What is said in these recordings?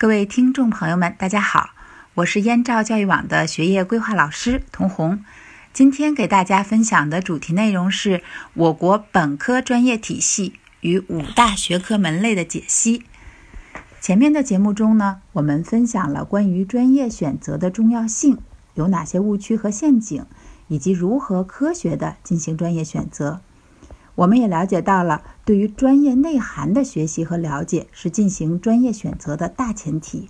各位听众朋友们，大家好，我是燕赵教育网的学业规划老师童红。今天给大家分享的主题内容是我国本科专业体系与五大学科门类的解析。前面的节目中呢，我们分享了关于专业选择的重要性，有哪些误区和陷阱，以及如何科学的进行专业选择。我们也了解到了，对于专业内涵的学习和了解是进行专业选择的大前提。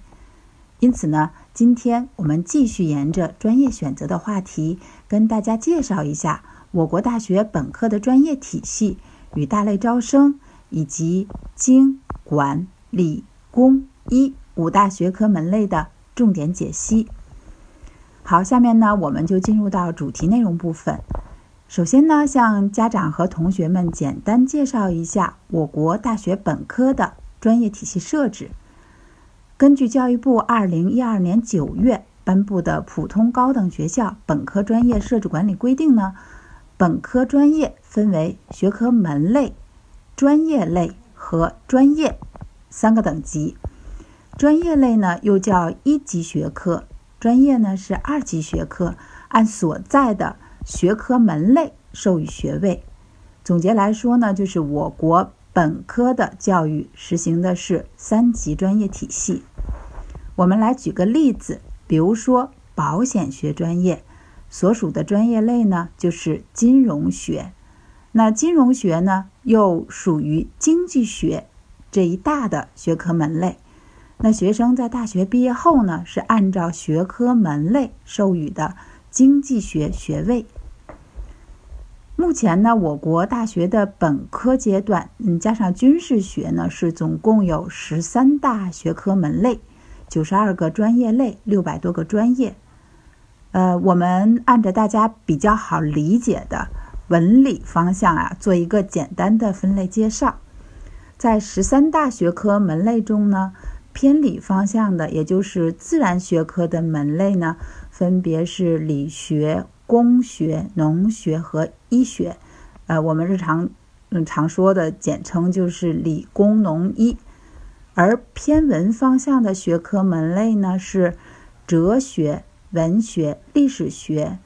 因此呢，今天我们继续沿着专业选择的话题，跟大家介绍一下我国大学本科的专业体系与大类招生，以及经、管、理、工、医五大学科门类的重点解析。好，下面呢，我们就进入到主题内容部分。首先呢，向家长和同学们简单介绍一下我国大学本科的专业体系设置。根据教育部二零一二年九月颁布的《普通高等学校本科专业设置管理规定》呢，本科专业分为学科门类、专业类和专业三个等级。专业类呢又叫一级学科，专业呢是二级学科，按所在的。学科门类授予学位。总结来说呢，就是我国本科的教育实行的是三级专业体系。我们来举个例子，比如说保险学专业所属的专业类呢，就是金融学。那金融学呢，又属于经济学这一大的学科门类。那学生在大学毕业后呢，是按照学科门类授予的。经济学学位。目前呢，我国大学的本科阶段，嗯，加上军事学呢，是总共有十三大学科门类，九十二个专业类，六百多个专业。呃，我们按照大家比较好理解的文理方向啊，做一个简单的分类介绍。在十三大学科门类中呢，偏理方向的，也就是自然学科的门类呢。分别是理学、工学、农学和医学，呃，我们日常嗯常说的简称就是理工农医。而偏文方向的学科门类呢是哲学、文学、历史学，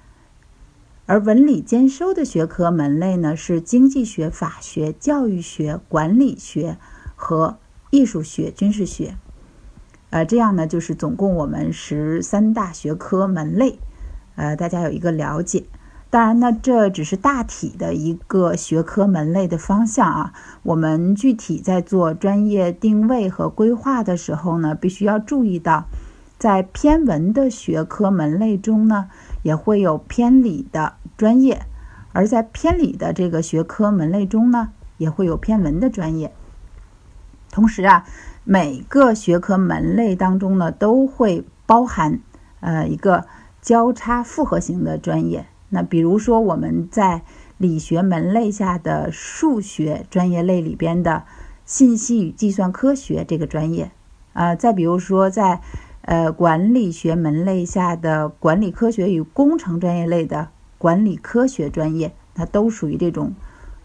而文理兼收的学科门类呢是经济学、法学、教育学、管理学和艺术学、军事学。呃，这样呢，就是总共我们十三大学科门类，呃，大家有一个了解。当然呢，这只是大体的一个学科门类的方向啊。我们具体在做专业定位和规划的时候呢，必须要注意到，在偏文的学科门类中呢，也会有偏理的专业；而在偏理的这个学科门类中呢，也会有偏文的专业。同时啊。每个学科门类当中呢，都会包含呃一个交叉复合型的专业。那比如说我们在理学门类下的数学专业类里边的信息与计算科学这个专业，啊，再比如说在呃管理学门类下的管理科学与工程专业类的管理科学专业，它都属于这种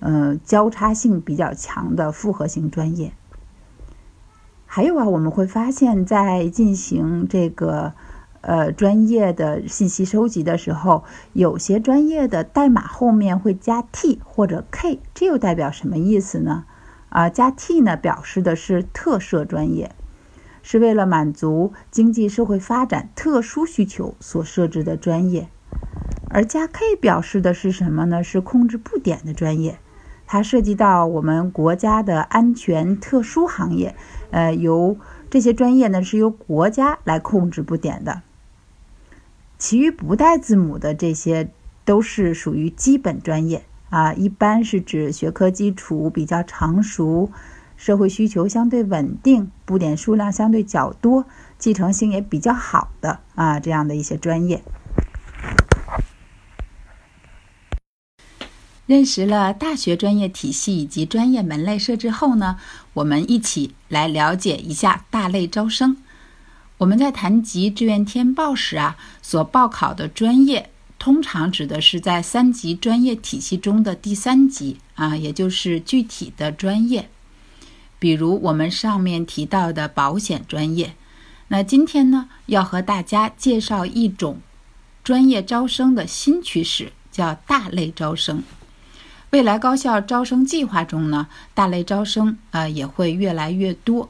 呃交叉性比较强的复合型专业。还有啊，我们会发现，在进行这个呃专业的信息收集的时候，有些专业的代码后面会加 T 或者 K，这又代表什么意思呢？啊，加 T 呢，表示的是特设专业，是为了满足经济社会发展特殊需求所设置的专业；而加 K 表示的是什么呢？是控制布点的专业。它涉及到我们国家的安全特殊行业，呃，由这些专业呢是由国家来控制布点的。其余不带字母的这些都是属于基本专业啊，一般是指学科基础比较成熟、社会需求相对稳定、布点数量相对较多、继承性也比较好的啊这样的一些专业。认识了大学专业体系以及专业门类设置后呢，我们一起来了解一下大类招生。我们在谈及志愿填报时啊，所报考的专业通常指的是在三级专业体系中的第三级啊，也就是具体的专业。比如我们上面提到的保险专业，那今天呢，要和大家介绍一种专业招生的新趋势，叫大类招生。未来高校招生计划中呢，大类招生呃也会越来越多。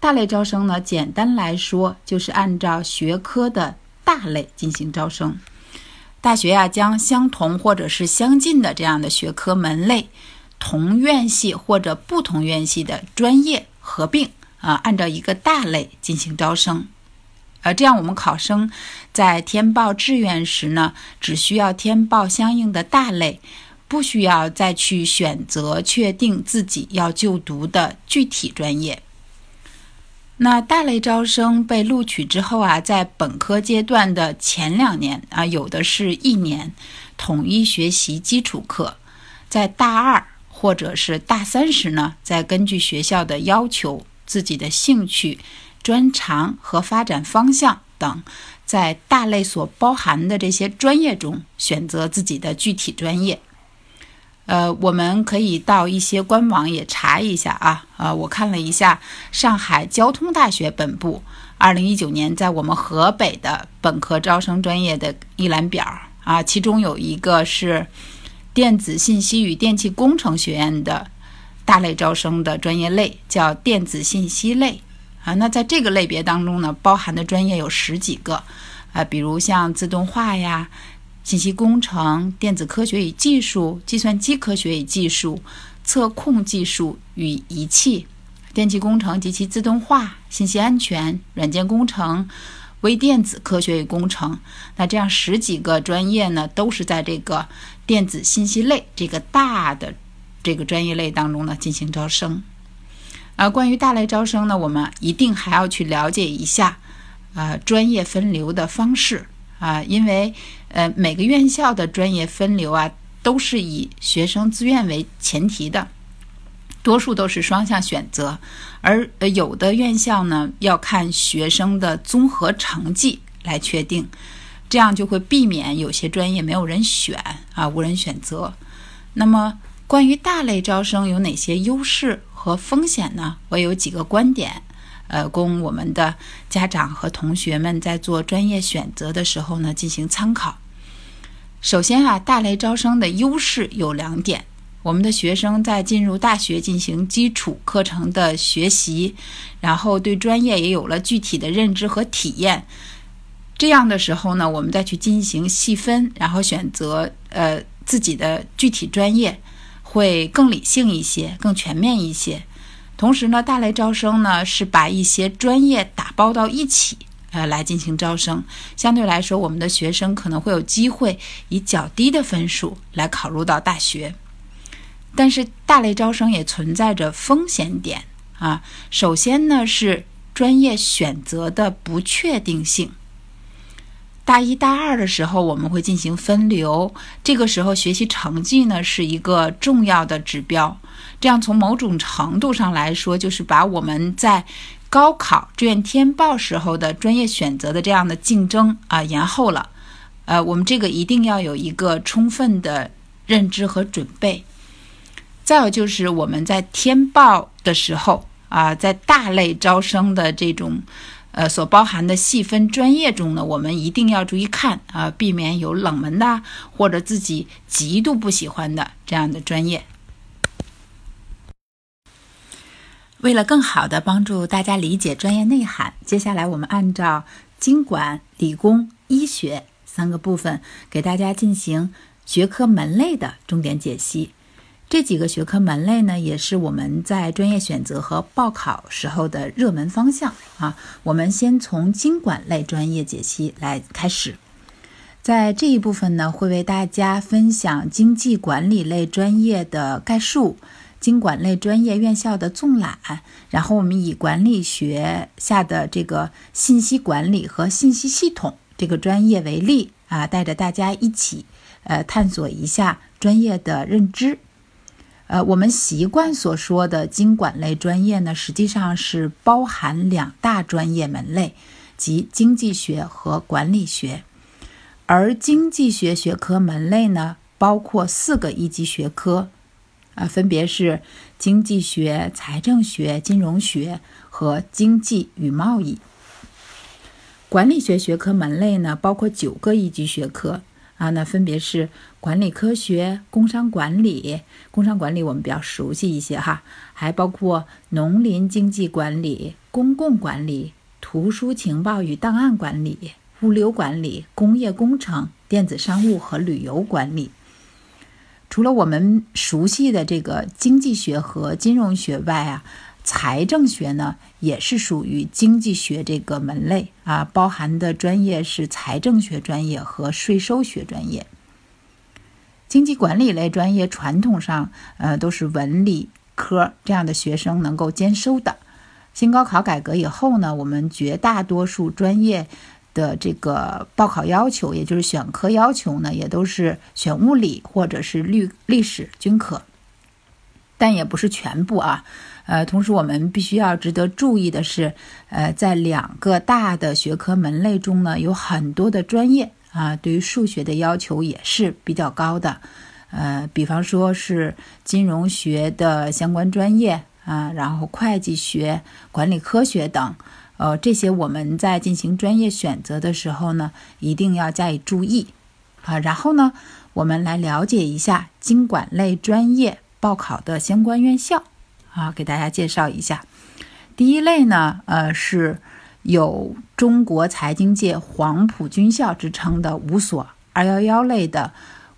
大类招生呢，简单来说就是按照学科的大类进行招生。大学呀，将相同或者是相近的这样的学科门类，同院系或者不同院系的专业合并。啊，按照一个大类进行招生，呃，这样我们考生在填报志愿时呢，只需要填报相应的大类，不需要再去选择确定自己要就读的具体专业。那大类招生被录取之后啊，在本科阶段的前两年啊，有的是一年统一学习基础课，在大二或者是大三时呢，再根据学校的要求。自己的兴趣、专长和发展方向等，在大类所包含的这些专业中选择自己的具体专业。呃，我们可以到一些官网也查一下啊。呃，我看了一下上海交通大学本部二零一九年在我们河北的本科招生专业的一览表啊，其中有一个是电子信息与电气工程学院的。大类招生的专业类叫电子信息类啊，那在这个类别当中呢，包含的专业有十几个啊，比如像自动化呀、信息工程、电子科学与技术、计算机科学与技术、测控技术与仪器、电气工程及其自动化、信息安全、软件工程、微电子科学与工程。那这样十几个专业呢，都是在这个电子信息类这个大的。这个专业类当中呢进行招生，啊，关于大类招生呢，我们一定还要去了解一下，呃，专业分流的方式啊，因为呃每个院校的专业分流啊都是以学生自愿为前提的，多数都是双向选择，而有的院校呢要看学生的综合成绩来确定，这样就会避免有些专业没有人选啊，无人选择，那么。关于大类招生有哪些优势和风险呢？我有几个观点，呃，供我们的家长和同学们在做专业选择的时候呢进行参考。首先啊，大类招生的优势有两点：我们的学生在进入大学进行基础课程的学习，然后对专业也有了具体的认知和体验。这样的时候呢，我们再去进行细分，然后选择呃自己的具体专业。会更理性一些，更全面一些。同时呢，大类招生呢是把一些专业打包到一起，呃，来进行招生。相对来说，我们的学生可能会有机会以较低的分数来考入到大学。但是，大类招生也存在着风险点啊。首先呢，是专业选择的不确定性。大一、大二的时候，我们会进行分流。这个时候，学习成绩呢是一个重要的指标。这样，从某种程度上来说，就是把我们在高考志愿填报时候的专业选择的这样的竞争啊延后了。呃，我们这个一定要有一个充分的认知和准备。再有就是我们在填报的时候啊，在大类招生的这种。呃，所包含的细分专业中呢，我们一定要注意看啊，避免有冷门的或者自己极度不喜欢的这样的专业。为了更好的帮助大家理解专业内涵，接下来我们按照经管、理工、医学三个部分，给大家进行学科门类的重点解析。这几个学科门类呢，也是我们在专业选择和报考时候的热门方向啊。我们先从经管类专业解析来开始，在这一部分呢，会为大家分享经济管理类专业的概述，经管类专业院校的纵览，然后我们以管理学下的这个信息管理和信息系统这个专业为例啊，带着大家一起呃探索一下专业的认知。呃，我们习惯所说的经管类专业呢，实际上是包含两大专业门类，即经济学和管理学。而经济学学科门类呢，包括四个一级学科，啊，分别是经济学、财政学、金融学和经济与贸易。管理学学科门类呢，包括九个一级学科啊，那分别是管理科学、工商管理。工商管理我们比较熟悉一些哈，还包括农林经济管理、公共管理、图书情报与档案管理、物流管理、工业工程、电子商务和旅游管理。除了我们熟悉的这个经济学和金融学外啊，财政学呢也是属于经济学这个门类啊，包含的专业是财政学专业和税收学专业。经济管理类专业传统上呃都是文理科这样的学生能够兼收的。新高考改革以后呢，我们绝大多数专业。的这个报考要求，也就是选科要求呢，也都是选物理或者是历历史均可，但也不是全部啊。呃，同时我们必须要值得注意的是，呃，在两个大的学科门类中呢，有很多的专业啊，对于数学的要求也是比较高的。呃，比方说是金融学的相关专业啊，然后会计学、管理科学等。呃，这些我们在进行专业选择的时候呢，一定要加以注意啊。然后呢，我们来了解一下经管类专业报考的相关院校啊，给大家介绍一下。第一类呢，呃，是有中国财经界黄埔军校之称的五所“二幺幺”类的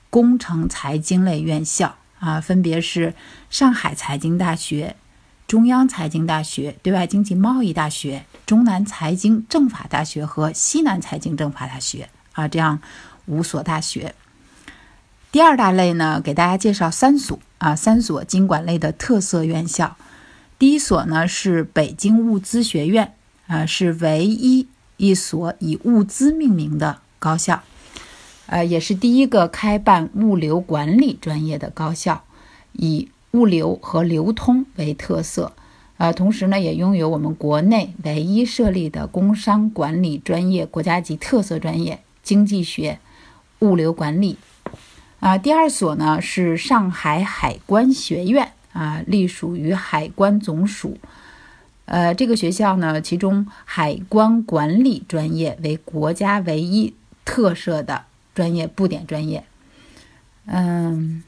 工程财经类院校啊，分别是上海财经大学。中央财经大学、对外经济贸易大学、中南财经政法大学和西南财经政法大学啊，这样五所大学。第二大类呢，给大家介绍三所啊，三所经管类的特色院校。第一所呢是北京物资学院啊，是唯一一所以物资命名的高校，呃，也是第一个开办物流管理专业的高校，以。物流和流通为特色，呃，同时呢，也拥有我们国内唯一设立的工商管理专业国家级特色专业——经济学物流管理。啊，第二所呢是上海海关学院，啊，隶属于海关总署。呃，这个学校呢，其中海关管理专业为国家唯一特设的专业布点专业。嗯。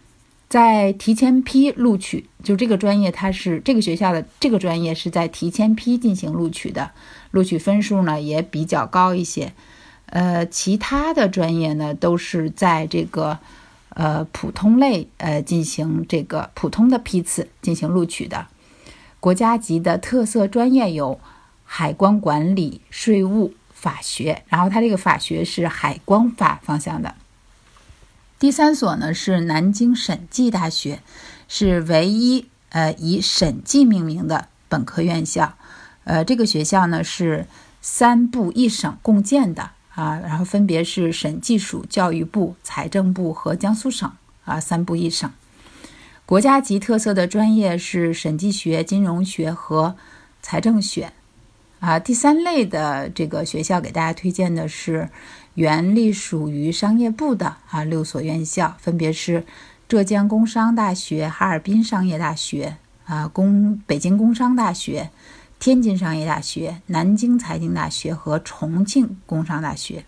在提前批录取，就这个专业，它是这个学校的这个专业是在提前批进行录取的，录取分数呢也比较高一些。呃，其他的专业呢都是在这个呃普通类呃进行这个普通的批次进行录取的。国家级的特色专业有海关管理、税务、法学，然后它这个法学是海关法方向的。第三所呢是南京审计大学，是唯一呃以审计命名的本科院校。呃，这个学校呢是三部一省共建的啊，然后分别是审计署、教育部、财政部和江苏省啊，三部一省。国家级特色的专业是审计学、金融学和财政学。啊，第三类的这个学校给大家推荐的是原隶属于商业部的啊六所院校，分别是浙江工商大学、哈尔滨商业大学、啊工北京工商大学、天津商业大学、南京财经大学和重庆工商大学。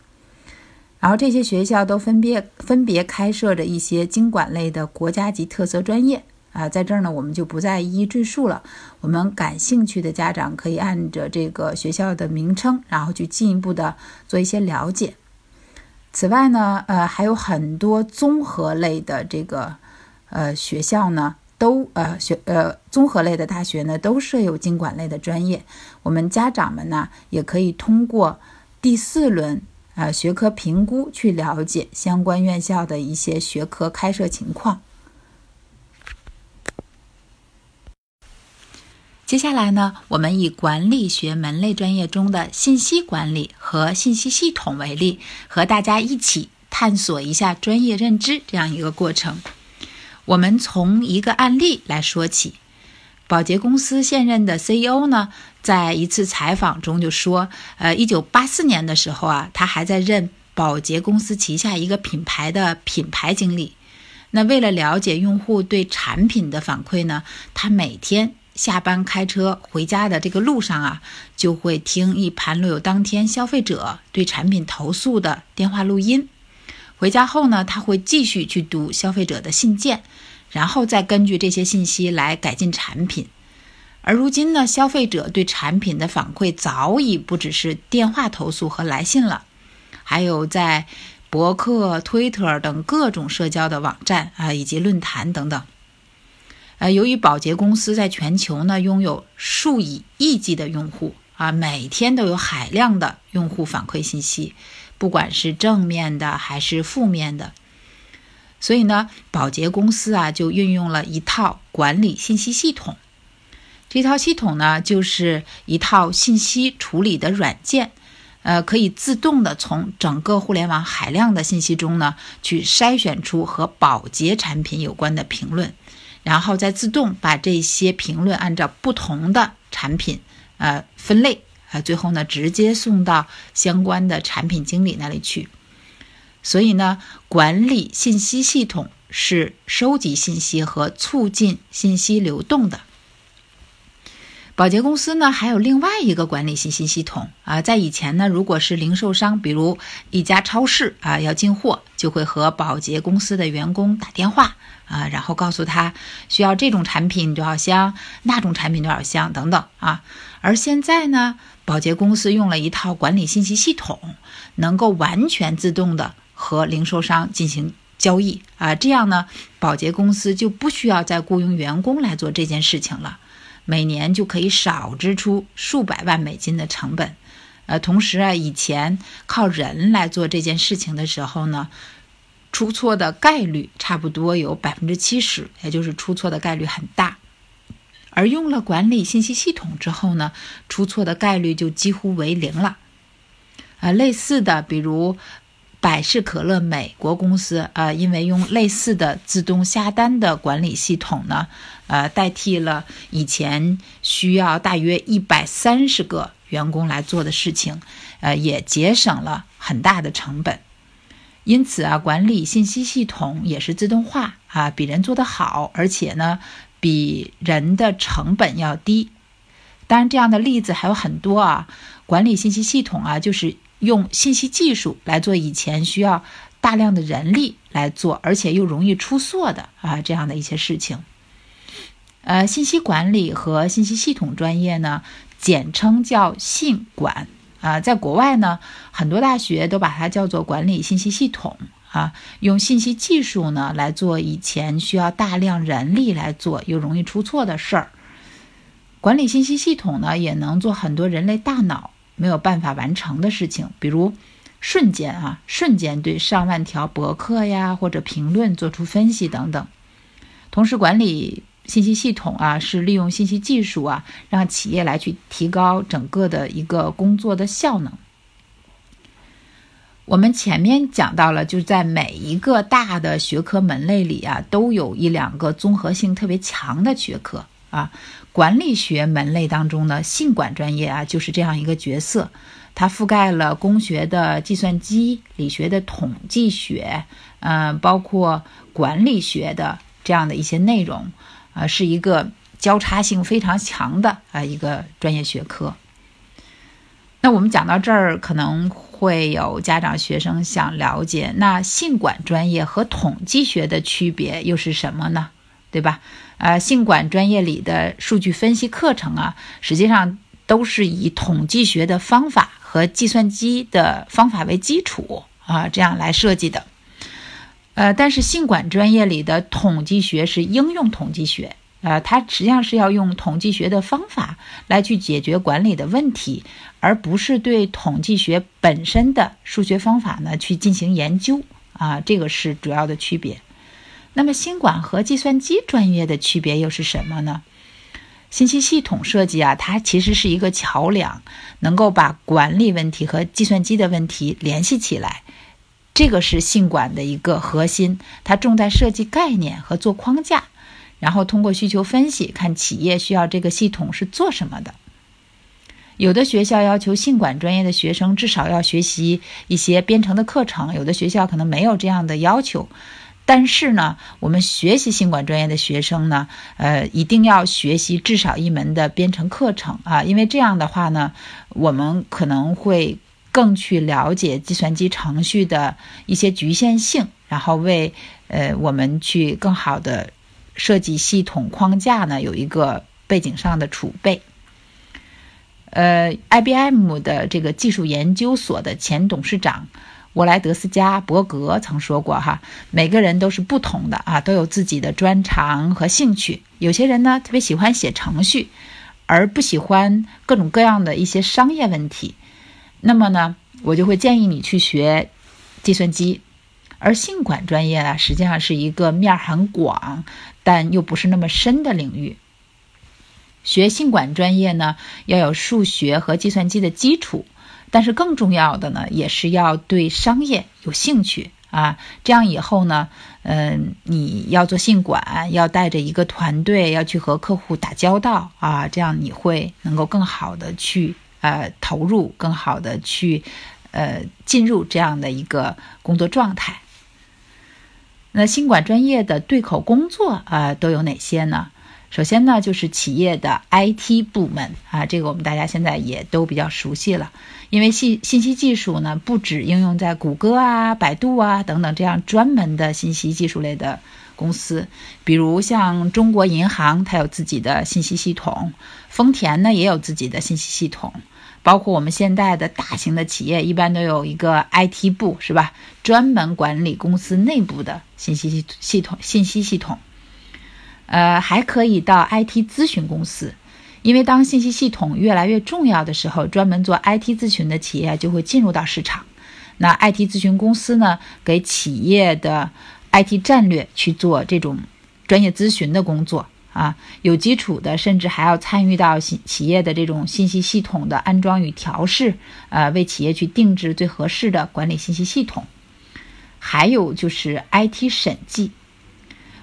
然后这些学校都分别分别开设着一些经管类的国家级特色专业。啊，在这儿呢，我们就不再一一赘述了。我们感兴趣的家长可以按着这个学校的名称，然后去进一步的做一些了解。此外呢，呃，还有很多综合类的这个呃学校呢，都呃学呃综合类的大学呢，都设有经管类的专业。我们家长们呢，也可以通过第四轮呃学科评估去了解相关院校的一些学科开设情况。接下来呢，我们以管理学门类专业中的信息管理和信息系统为例，和大家一起探索一下专业认知这样一个过程。我们从一个案例来说起。保洁公司现任的 CEO 呢，在一次采访中就说：“呃，一九八四年的时候啊，他还在任保洁公司旗下一个品牌的品牌经理。那为了了解用户对产品的反馈呢，他每天。”下班开车回家的这个路上啊，就会听一盘录有当天消费者对产品投诉的电话录音。回家后呢，他会继续去读消费者的信件，然后再根据这些信息来改进产品。而如今呢，消费者对产品的反馈早已不只是电话投诉和来信了，还有在博客、推特等各种社交的网站啊，以及论坛等等。呃，由于宝洁公司在全球呢拥有数以亿计的用户啊，每天都有海量的用户反馈信息，不管是正面的还是负面的，所以呢，宝洁公司啊就运用了一套管理信息系统。这套系统呢，就是一套信息处理的软件，呃，可以自动的从整个互联网海量的信息中呢，去筛选出和保洁产品有关的评论，然后再自动把这些评论按照不同的产品呃分类，啊，最后呢，直接送到相关的产品经理那里去。所以呢，管理信息系统是收集信息和促进信息流动的。保洁公司呢，还有另外一个管理信息系统啊。在以前呢，如果是零售商，比如一家超市啊，要进货，就会和保洁公司的员工打电话啊，然后告诉他需要这种产品多少箱，那种产品多少箱等等啊。而现在呢，保洁公司用了一套管理信息系统，能够完全自动的和零售商进行交易啊。这样呢，保洁公司就不需要再雇佣员工来做这件事情了。每年就可以少支出数百万美金的成本，呃，同时啊，以前靠人来做这件事情的时候呢，出错的概率差不多有百分之七十，也就是出错的概率很大。而用了管理信息系统之后呢，出错的概率就几乎为零了。啊，类似的，比如。百事可乐美国公司啊，因为用类似的自动下单的管理系统呢，呃，代替了以前需要大约一百三十个员工来做的事情，呃，也节省了很大的成本。因此啊，管理信息系统也是自动化啊，比人做得好，而且呢，比人的成本要低。当然，这样的例子还有很多啊。管理信息系统啊，就是。用信息技术来做以前需要大量的人力来做，而且又容易出错的啊这样的一些事情。呃，信息管理和信息系统专业呢，简称叫信管啊。在国外呢，很多大学都把它叫做管理信息系统啊。用信息技术呢来做以前需要大量人力来做又容易出错的事儿。管理信息系统呢，也能做很多人类大脑。没有办法完成的事情，比如瞬间啊，瞬间对上万条博客呀或者评论做出分析等等。同时，管理信息系统啊，是利用信息技术啊，让企业来去提高整个的一个工作的效能。我们前面讲到了，就在每一个大的学科门类里啊，都有一两个综合性特别强的学科。啊，管理学门类当中呢，信管专业啊就是这样一个角色，它覆盖了工学的计算机、理学的统计学，嗯，包括管理学的这样的一些内容，啊，是一个交叉性非常强的啊一个专业学科。那我们讲到这儿，可能会有家长、学生想了解，那信管专业和统计学的区别又是什么呢？对吧？呃，信管专业里的数据分析课程啊，实际上都是以统计学的方法和计算机的方法为基础啊，这样来设计的。呃，但是信管专业里的统计学是应用统计学，呃，它实际上是要用统计学的方法来去解决管理的问题，而不是对统计学本身的数学方法呢去进行研究啊，这个是主要的区别。那么，信管和计算机专业的区别又是什么呢？信息系统设计啊，它其实是一个桥梁，能够把管理问题和计算机的问题联系起来。这个是信管的一个核心，它重在设计概念和做框架，然后通过需求分析，看企业需要这个系统是做什么的。有的学校要求信管专业的学生至少要学习一些编程的课程，有的学校可能没有这样的要求。但是呢，我们学习信管专业的学生呢，呃，一定要学习至少一门的编程课程啊，因为这样的话呢，我们可能会更去了解计算机程序的一些局限性，然后为呃我们去更好的设计系统框架呢，有一个背景上的储备。呃，IBM 的这个技术研究所的前董事长。沃莱德斯加伯格曾说过：“哈，每个人都是不同的啊，都有自己的专长和兴趣。有些人呢，特别喜欢写程序，而不喜欢各种各样的一些商业问题。那么呢，我就会建议你去学计算机。而信管专业呢，实际上是一个面很广，但又不是那么深的领域。学信管专业呢，要有数学和计算机的基础。”但是更重要的呢，也是要对商业有兴趣啊。这样以后呢，嗯，你要做信管，要带着一个团队，要去和客户打交道啊。这样你会能够更好的去呃投入，更好的去呃进入这样的一个工作状态。那信管专业的对口工作啊，都有哪些呢？首先呢，就是企业的 IT 部门啊，这个我们大家现在也都比较熟悉了。因为信信息技术呢，不止应用在谷歌啊、百度啊等等这样专门的信息技术类的公司，比如像中国银行，它有自己的信息系统；丰田呢，也有自己的信息系统。包括我们现在的大型的企业，一般都有一个 IT 部，是吧？专门管理公司内部的信息系系统、信息系统。呃，还可以到 IT 咨询公司。因为当信息系统越来越重要的时候，专门做 IT 咨询的企业就会进入到市场。那 IT 咨询公司呢，给企业的 IT 战略去做这种专业咨询的工作啊，有基础的，甚至还要参与到企企业的这种信息系统的安装与调试，呃，为企业去定制最合适的管理信息系统。还有就是 IT 审计，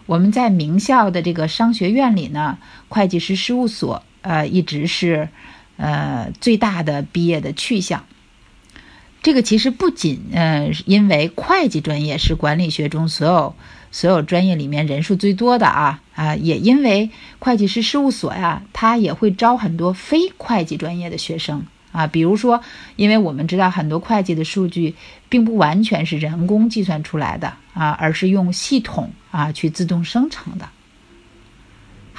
我们在名校的这个商学院里呢，会计师事务所。呃，一直是，呃，最大的毕业的去向。这个其实不仅，呃，因为会计专业是管理学中所有所有专业里面人数最多的啊啊，也因为会计师事务所呀，它也会招很多非会计专业的学生啊。比如说，因为我们知道很多会计的数据并不完全是人工计算出来的啊，而是用系统啊去自动生成的。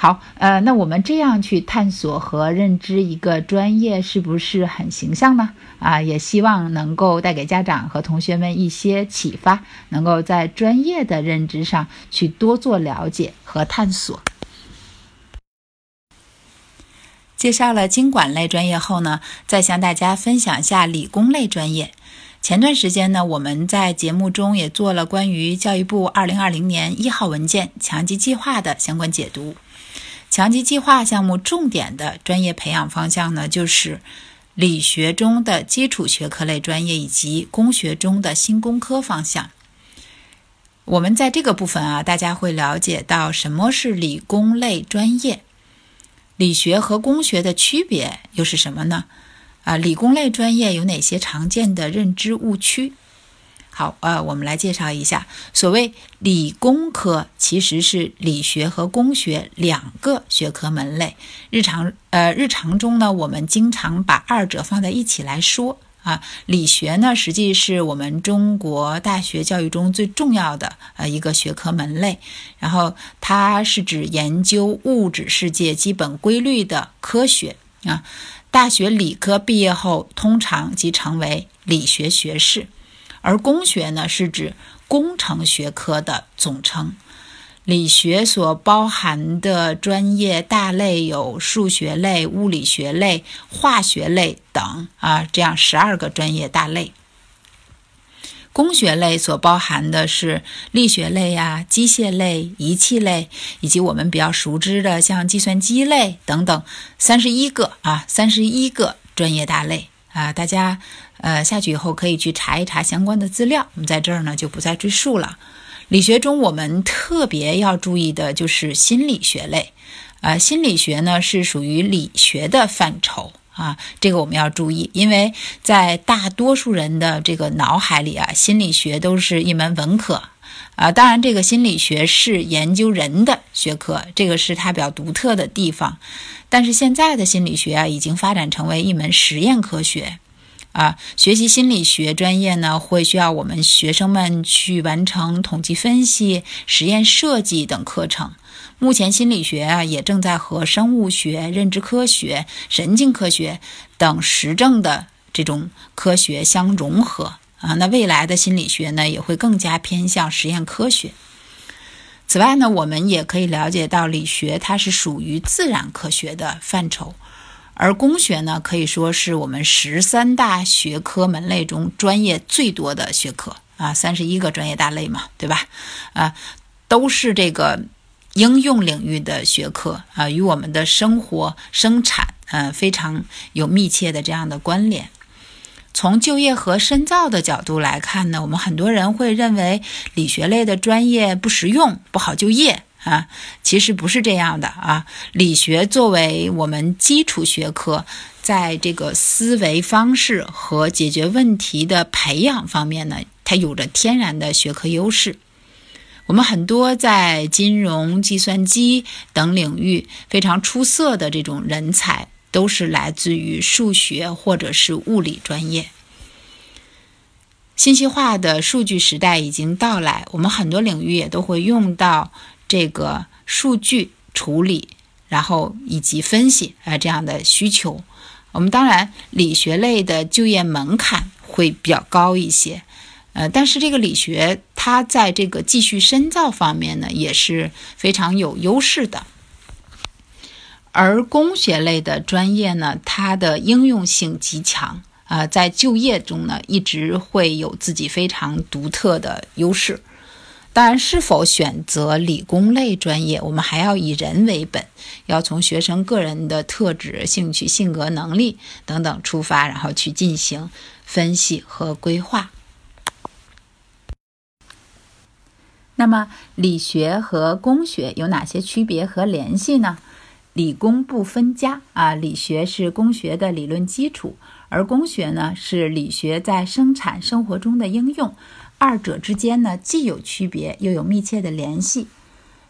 好，呃，那我们这样去探索和认知一个专业，是不是很形象呢？啊，也希望能够带给家长和同学们一些启发，能够在专业的认知上去多做了解和探索。介绍了经管类专业后呢，再向大家分享一下理工类专业。前段时间呢，我们在节目中也做了关于教育部二零二零年一号文件强基计划的相关解读。强基计划项目重点的专业培养方向呢，就是理学中的基础学科类专业以及工学中的新工科方向。我们在这个部分啊，大家会了解到什么是理工类专业，理学和工学的区别又是什么呢？啊，理工类专业有哪些常见的认知误区？好，呃，我们来介绍一下，所谓理工科其实是理学和工学两个学科门类。日常，呃，日常中呢，我们经常把二者放在一起来说啊。理学呢，实际是我们中国大学教育中最重要的呃一个学科门类，然后它是指研究物质世界基本规律的科学啊。大学理科毕业后，通常即成为理学学士。而工学呢，是指工程学科的总称。理学所包含的专业大类有数学类、物理学类、化学类等啊，这样十二个专业大类。工学类所包含的是力学类呀、机械类、仪器类，以及我们比较熟知的像计算机类等等，三十一个啊，三十一个专业大类啊，大家。呃，下去以后可以去查一查相关的资料，我们在这儿呢就不再赘述了。理学中我们特别要注意的就是心理学类，呃，心理学呢是属于理学的范畴啊，这个我们要注意，因为在大多数人的这个脑海里啊，心理学都是一门文科。啊。当然，这个心理学是研究人的学科，这个是它比较独特的地方。但是现在的心理学啊，已经发展成为一门实验科学。啊，学习心理学专业呢，会需要我们学生们去完成统计分析、实验设计等课程。目前，心理学啊也正在和生物学、认知科学、神经科学等实证的这种科学相融合啊。那未来的心理学呢，也会更加偏向实验科学。此外呢，我们也可以了解到，理学它是属于自然科学的范畴。而工学呢，可以说是我们十三大学科门类中专业最多的学科啊，三十一个专业大类嘛，对吧？啊，都是这个应用领域的学科啊，与我们的生活生产呃非常有密切的这样的关联。从就业和深造的角度来看呢，我们很多人会认为理学类的专业不实用，不好就业。啊，其实不是这样的啊。理学作为我们基础学科，在这个思维方式和解决问题的培养方面呢，它有着天然的学科优势。我们很多在金融、计算机等领域非常出色的这种人才，都是来自于数学或者是物理专业。信息化的数据时代已经到来，我们很多领域也都会用到。这个数据处理，然后以及分析啊这样的需求，我们当然理学类的就业门槛会比较高一些，呃，但是这个理学它在这个继续深造方面呢也是非常有优势的，而工学类的专业呢，它的应用性极强啊，在就业中呢一直会有自己非常独特的优势。当然，是否选择理工类专业，我们还要以人为本，要从学生个人的特质、兴趣、性格、能力等等出发，然后去进行分析和规划。那么，理学和工学有哪些区别和联系呢？理工不分家啊，理学是工学的理论基础，而工学呢，是理学在生产生活中的应用。二者之间呢，既有区别，又有密切的联系。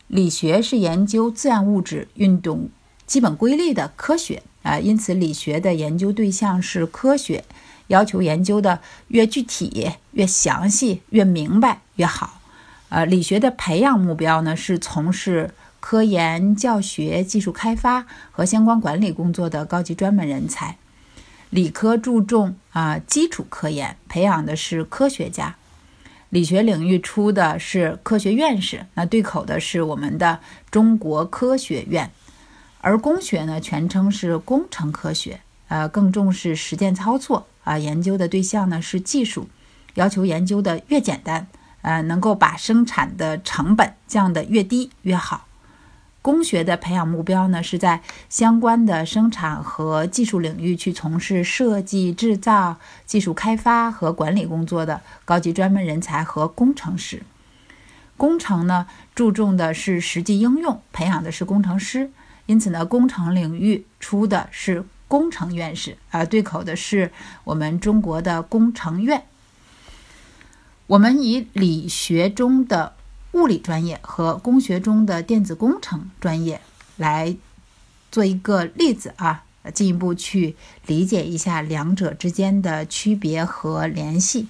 理学是研究自然物质运动基本规律的科学啊，因此理学的研究对象是科学，要求研究的越具体、越详细、越明白越好。呃，理学的培养目标呢，是从事科研、教学、技术开发和相关管理工作的高级专门人才。理科注重啊基础科研，培养的是科学家。理学领域出的是科学院士，那对口的是我们的中国科学院，而工学呢，全称是工程科学，呃，更重视实践操作啊，研究的对象呢是技术，要求研究的越简单，呃，能够把生产的成本降得越低越好。工学的培养目标呢，是在相关的生产和技术领域去从事设计、制造、技术开发和管理工作的高级专门人才和工程师。工程呢，注重的是实际应用，培养的是工程师。因此呢，工程领域出的是工程院士，啊，对口的是我们中国的工程院。我们以理学中的。物理专业和工学中的电子工程专业来做一个例子啊，进一步去理解一下两者之间的区别和联系。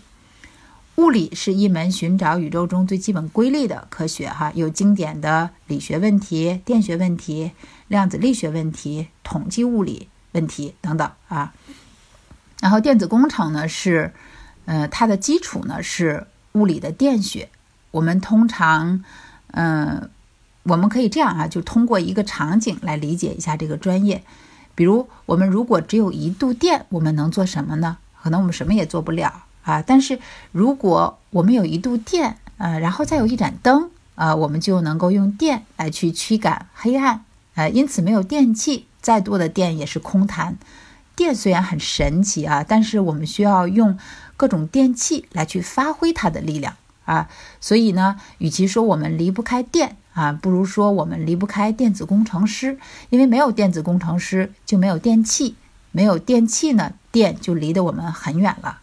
物理是一门寻找宇宙中最基本规律的科学，哈，有经典的理学问题、电学问题、量子力学问题、统计物理问题等等啊。然后电子工程呢是，呃，它的基础呢是物理的电学。我们通常，嗯，我们可以这样啊，就通过一个场景来理解一下这个专业。比如，我们如果只有一度电，我们能做什么呢？可能我们什么也做不了啊。但是，如果我们有一度电，呃，然后再有一盏灯，啊，我们就能够用电来去驱赶黑暗，呃，因此没有电器，再多的电也是空谈。电虽然很神奇啊，但是我们需要用各种电器来去发挥它的力量。啊，所以呢，与其说我们离不开电啊，不如说我们离不开电子工程师。因为没有电子工程师，就没有电器；没有电器呢，电就离得我们很远了。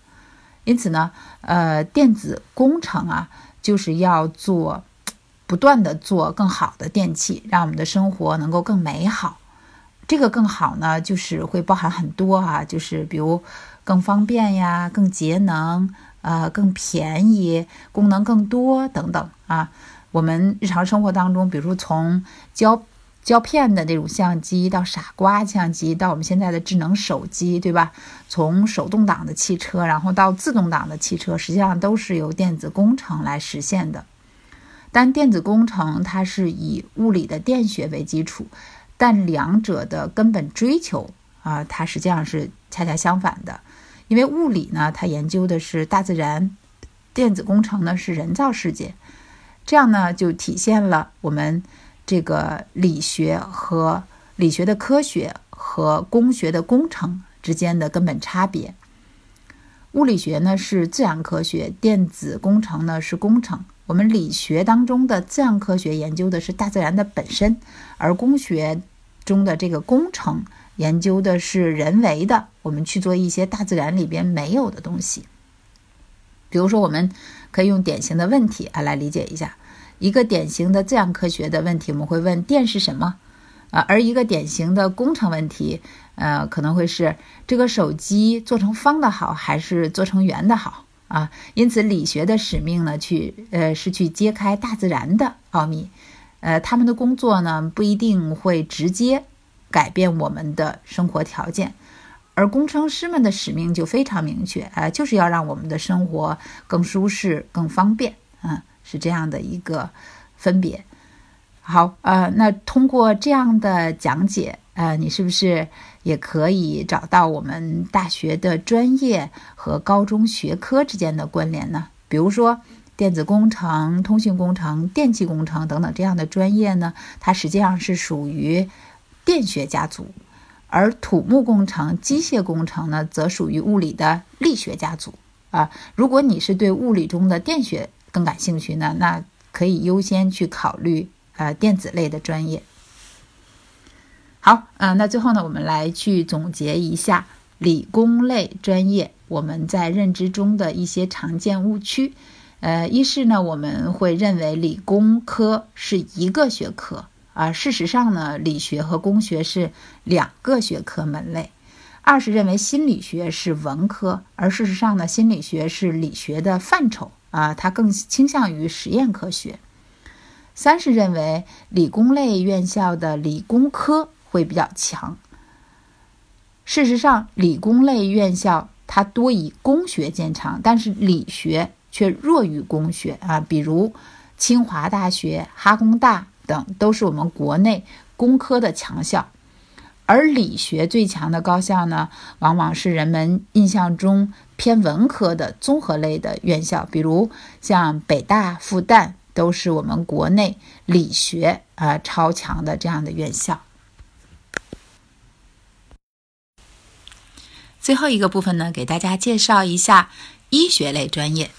因此呢，呃，电子工程啊，就是要做，不断的做更好的电器，让我们的生活能够更美好。这个更好呢，就是会包含很多啊，就是比如更方便呀、更节能、呃、更便宜、功能更多等等啊。我们日常生活当中，比如从胶胶片的那种相机到傻瓜相机，到我们现在的智能手机，对吧？从手动挡的汽车，然后到自动挡的汽车，实际上都是由电子工程来实现的。但电子工程它是以物理的电学为基础，但两者的根本追求啊，它实际上是恰恰相反的。因为物理呢，它研究的是大自然；电子工程呢，是人造世界。这样呢，就体现了我们这个理学和理学的科学和工学的工程之间的根本差别。物理学呢是自然科学，电子工程呢是工程。我们理学当中的自然科学研究的是大自然的本身，而工学中的这个工程研究的是人为的，我们去做一些大自然里边没有的东西。比如说，我们可以用典型的问题啊来理解一下一个典型的自然科学的问题，我们会问电是什么啊？而一个典型的工程问题，呃，可能会是这个手机做成方的好还是做成圆的好啊？因此，理学的使命呢，去呃是去揭开大自然的奥秘，呃，他们的工作呢不一定会直接改变我们的生活条件。而工程师们的使命就非常明确，啊，就是要让我们的生活更舒适、更方便，啊，是这样的一个分别。好，呃，那通过这样的讲解，呃，你是不是也可以找到我们大学的专业和高中学科之间的关联呢？比如说电子工程、通信工程、电气工程等等这样的专业呢，它实际上是属于电学家族。而土木工程、机械工程呢，则属于物理的力学家族啊。如果你是对物理中的电学更感兴趣呢，那可以优先去考虑呃电子类的专业。好，嗯，那最后呢，我们来去总结一下理工类专业我们在认知中的一些常见误区。呃，一是呢，我们会认为理工科是一个学科。啊，事实上呢，理学和工学是两个学科门类。二是认为心理学是文科，而事实上呢，心理学是理学的范畴啊，它更倾向于实验科学。三是认为理工类院校的理工科会比较强。事实上，理工类院校它多以工学见长，但是理学却弱于工学啊，比如清华大学、哈工大。等都是我们国内工科的强校，而理学最强的高校呢，往往是人们印象中偏文科的综合类的院校，比如像北大、复旦，都是我们国内理学啊超强的这样的院校。最后一个部分呢，给大家介绍一下医学类专业。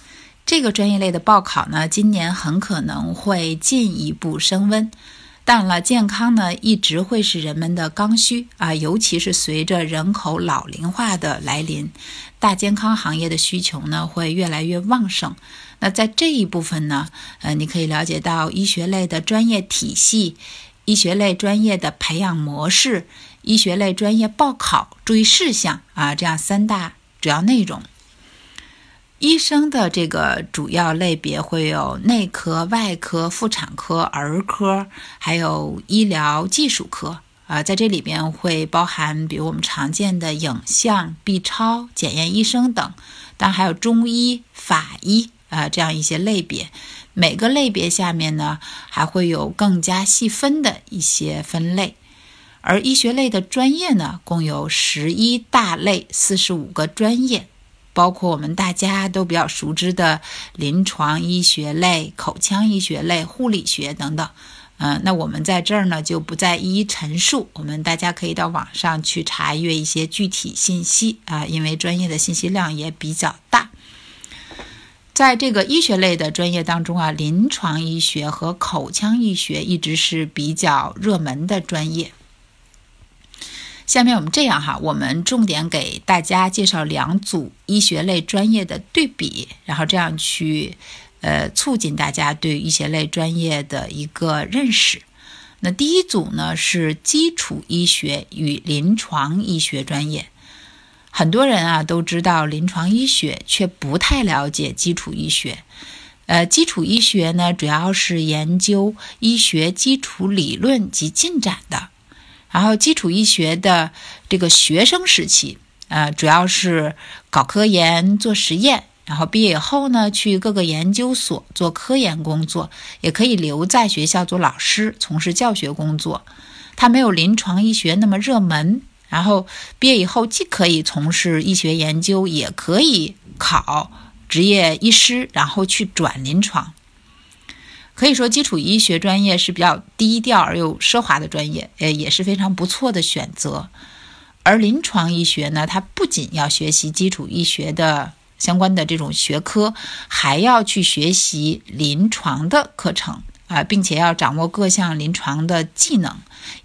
这个专业类的报考呢，今年很可能会进一步升温。当然了，健康呢一直会是人们的刚需啊，尤其是随着人口老龄化的来临，大健康行业的需求呢会越来越旺盛。那在这一部分呢，呃，你可以了解到医学类的专业体系、医学类专业的培养模式、医学类专业报考注意事项啊，这样三大主要内容。医生的这个主要类别会有内科、外科、妇产科、儿科，还有医疗技术科啊，在这里边会包含，比如我们常见的影像、B 超、检验医生等，当然还有中医、法医啊这样一些类别。每个类别下面呢，还会有更加细分的一些分类。而医学类的专业呢，共有十一大类，四十五个专业。包括我们大家都比较熟知的临床医学类、口腔医学类、护理学等等，嗯，那我们在这儿呢就不再一一陈述，我们大家可以到网上去查阅一些具体信息啊，因为专业的信息量也比较大。在这个医学类的专业当中啊，临床医学和口腔医学一直是比较热门的专业。下面我们这样哈，我们重点给大家介绍两组医学类专业的对比，然后这样去呃，促进大家对医学类专业的一个认识。那第一组呢是基础医学与临床医学专业。很多人啊都知道临床医学，却不太了解基础医学。呃，基础医学呢，主要是研究医学基础理论及进展的。然后，基础医学的这个学生时期，呃，主要是搞科研、做实验。然后毕业以后呢，去各个研究所做科研工作，也可以留在学校做老师，从事教学工作。它没有临床医学那么热门。然后毕业以后，既可以从事医学研究，也可以考执业医师，然后去转临床。可以说，基础医学专业是比较低调而又奢华的专业，呃，也是非常不错的选择。而临床医学呢，它不仅要学习基础医学的相关的这种学科，还要去学习临床的课程。啊，并且要掌握各项临床的技能，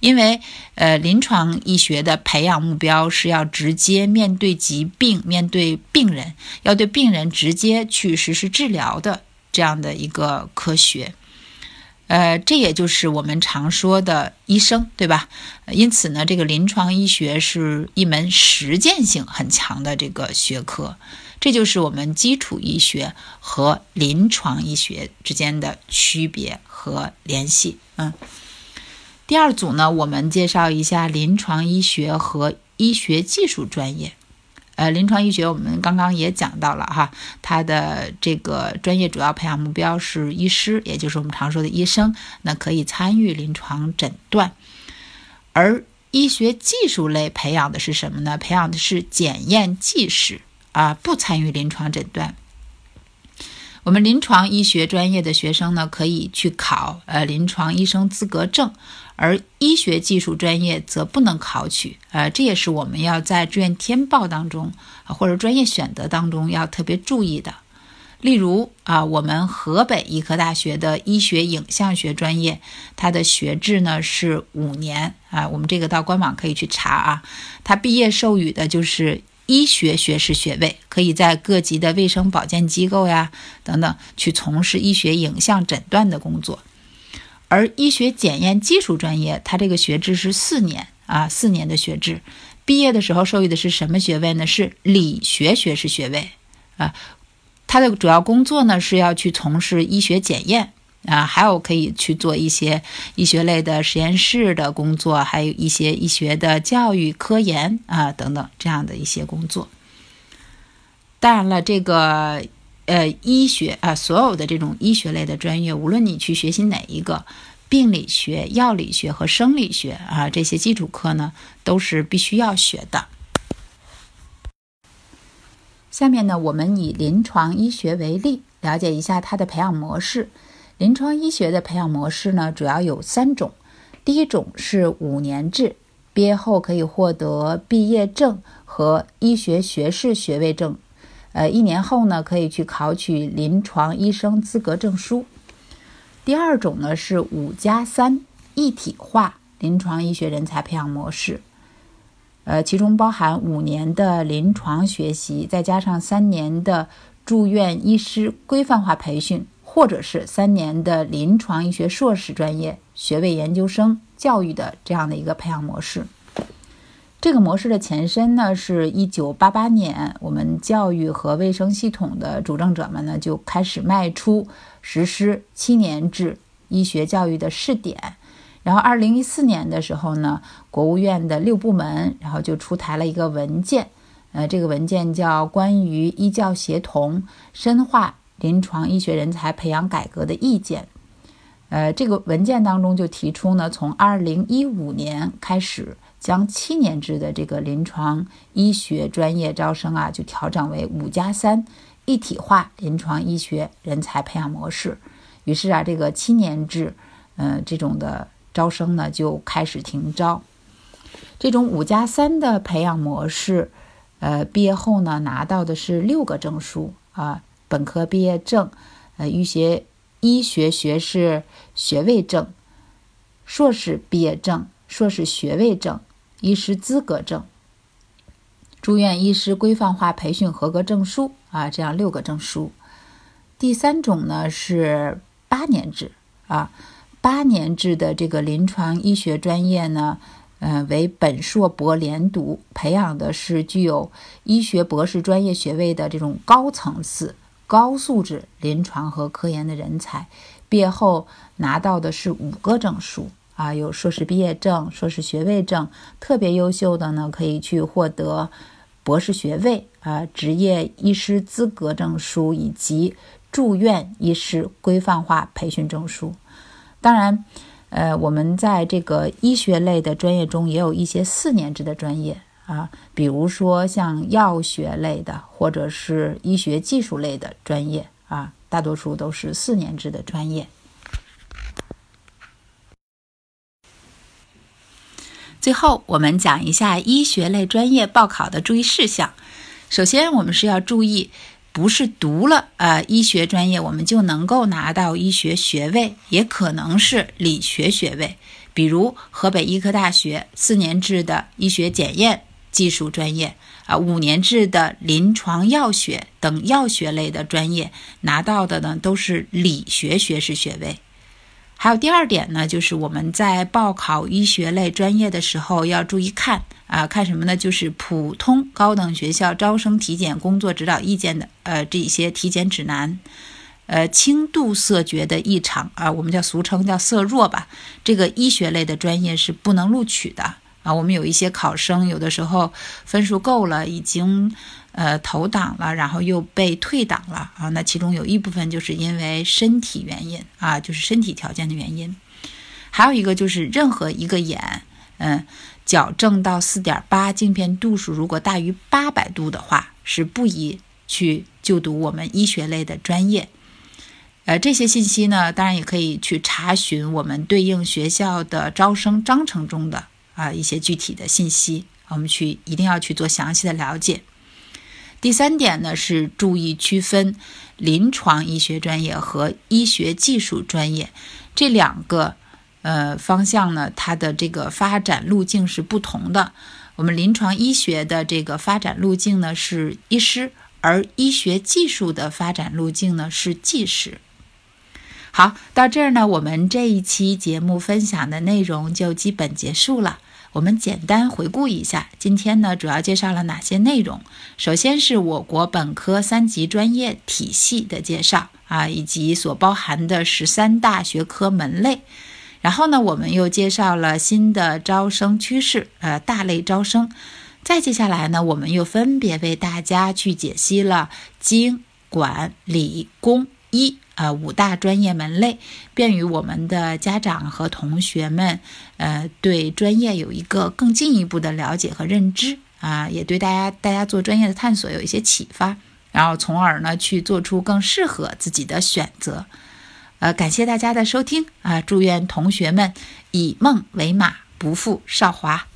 因为呃，临床医学的培养目标是要直接面对疾病，面对病人，要对病人直接去实施治疗的这样的一个科学。呃，这也就是我们常说的医生，对吧？因此呢，这个临床医学是一门实践性很强的这个学科。这就是我们基础医学和临床医学之间的区别和联系。嗯，第二组呢，我们介绍一下临床医学和医学技术专业。呃，临床医学我们刚刚也讲到了哈，它的这个专业主要培养目标是医师，也就是我们常说的医生，那可以参与临床诊断。而医学技术类培养的是什么呢？培养的是检验技师。啊，不参与临床诊断。我们临床医学专业的学生呢，可以去考呃临床医生资格证，而医学技术专业则不能考取。呃，这也是我们要在志愿填报当中或者专业选择当中要特别注意的。例如啊，我们河北医科大学的医学影像学专业，它的学制呢是五年啊，我们这个到官网可以去查啊，它毕业授予的就是。医学学士学位可以在各级的卫生保健机构呀等等去从事医学影像诊断的工作，而医学检验技术专业，它这个学制是四年啊，四年的学制，毕业的时候授予的是什么学位呢？是理学学士学位啊，它的主要工作呢是要去从事医学检验。啊，还有可以去做一些医学类的实验室的工作，还有一些医学的教育科研啊等等这样的一些工作。当然了，这个呃医学啊，所有的这种医学类的专业，无论你去学习哪一个，病理学、药理学和生理学啊这些基础科呢，都是必须要学的。下面呢，我们以临床医学为例，了解一下它的培养模式。临床医学的培养模式呢，主要有三种。第一种是五年制，毕业后可以获得毕业证和医学学士学位证，呃，一年后呢可以去考取临床医生资格证书。第二种呢是五加三一体化临床医学人才培养模式，呃，其中包含五年的临床学习，再加上三年的住院医师规范化培训。或者是三年的临床医学硕士专业学位研究生教育的这样的一个培养模式。这个模式的前身呢，是一九八八年，我们教育和卫生系统的主政者们呢就开始迈出实施七年制医学教育的试点。然后二零一四年的时候呢，国务院的六部门然后就出台了一个文件，呃，这个文件叫《关于医教协同深化》。临床医学人才培养改革的意见，呃，这个文件当中就提出呢，从二零一五年开始，将七年制的这个临床医学专业招生啊，就调整为五加三一体化临床医学人才培养模式。于是啊，这个七年制，呃，这种的招生呢，就开始停招。这种五加三的培养模式，呃，毕业后呢，拿到的是六个证书啊。本科毕业证，呃，医学医学学士学位证，硕士毕业证、硕士学位证、医师资格证、住院医师规范化培训合格证书啊，这样六个证书。第三种呢是八年制啊，八年制的这个临床医学专业呢，呃，为本硕博连读，培养的是具有医学博士专业学位的这种高层次、高素质临床和科研的人才。毕业后拿到的是五个证书啊，有硕士毕业证、硕士学位证，特别优秀的呢，可以去获得博士学位啊，执业医师资格证书以及。住院医师规范化培训证书，当然，呃，我们在这个医学类的专业中也有一些四年制的专业啊，比如说像药学类的或者是医学技术类的专业啊，大多数都是四年制的专业。最后，我们讲一下医学类专业报考的注意事项。首先，我们是要注意。不是读了啊医学专业，我们就能够拿到医学学位，也可能是理学学位。比如河北医科大学四年制的医学检验技术专业啊，五年制的临床药学等药学类的专业拿到的呢，都是理学学士学位。还有第二点呢，就是我们在报考医学类专业的时候要注意看啊，看什么呢？就是普通高等学校招生体检工作指导意见的呃这些体检指南，呃轻度色觉的异常啊，我们叫俗称叫色弱吧，这个医学类的专业是不能录取的啊。我们有一些考生有的时候分数够了，已经。呃，投档了，然后又被退档了啊。那其中有一部分就是因为身体原因啊，就是身体条件的原因。还有一个就是任何一个眼，嗯，矫正到四点八镜片度数如果大于八百度的话，是不宜去就读我们医学类的专业。呃，这些信息呢，当然也可以去查询我们对应学校的招生章程中的啊一些具体的信息，我们去一定要去做详细的了解。第三点呢是注意区分临床医学专业和医学技术专业这两个呃方向呢，它的这个发展路径是不同的。我们临床医学的这个发展路径呢是医师，而医学技术的发展路径呢是技师。好，到这儿呢，我们这一期节目分享的内容就基本结束了。我们简单回顾一下，今天呢主要介绍了哪些内容？首先是我国本科三级专业体系的介绍啊，以及所包含的十三大学科门类。然后呢，我们又介绍了新的招生趋势，呃，大类招生。再接下来呢，我们又分别为大家去解析了经管理工医。呃，五大专业门类，便于我们的家长和同学们，呃，对专业有一个更进一步的了解和认知啊，也对大家大家做专业的探索有一些启发，然后从而呢去做出更适合自己的选择。呃，感谢大家的收听啊，祝愿同学们以梦为马，不负韶华。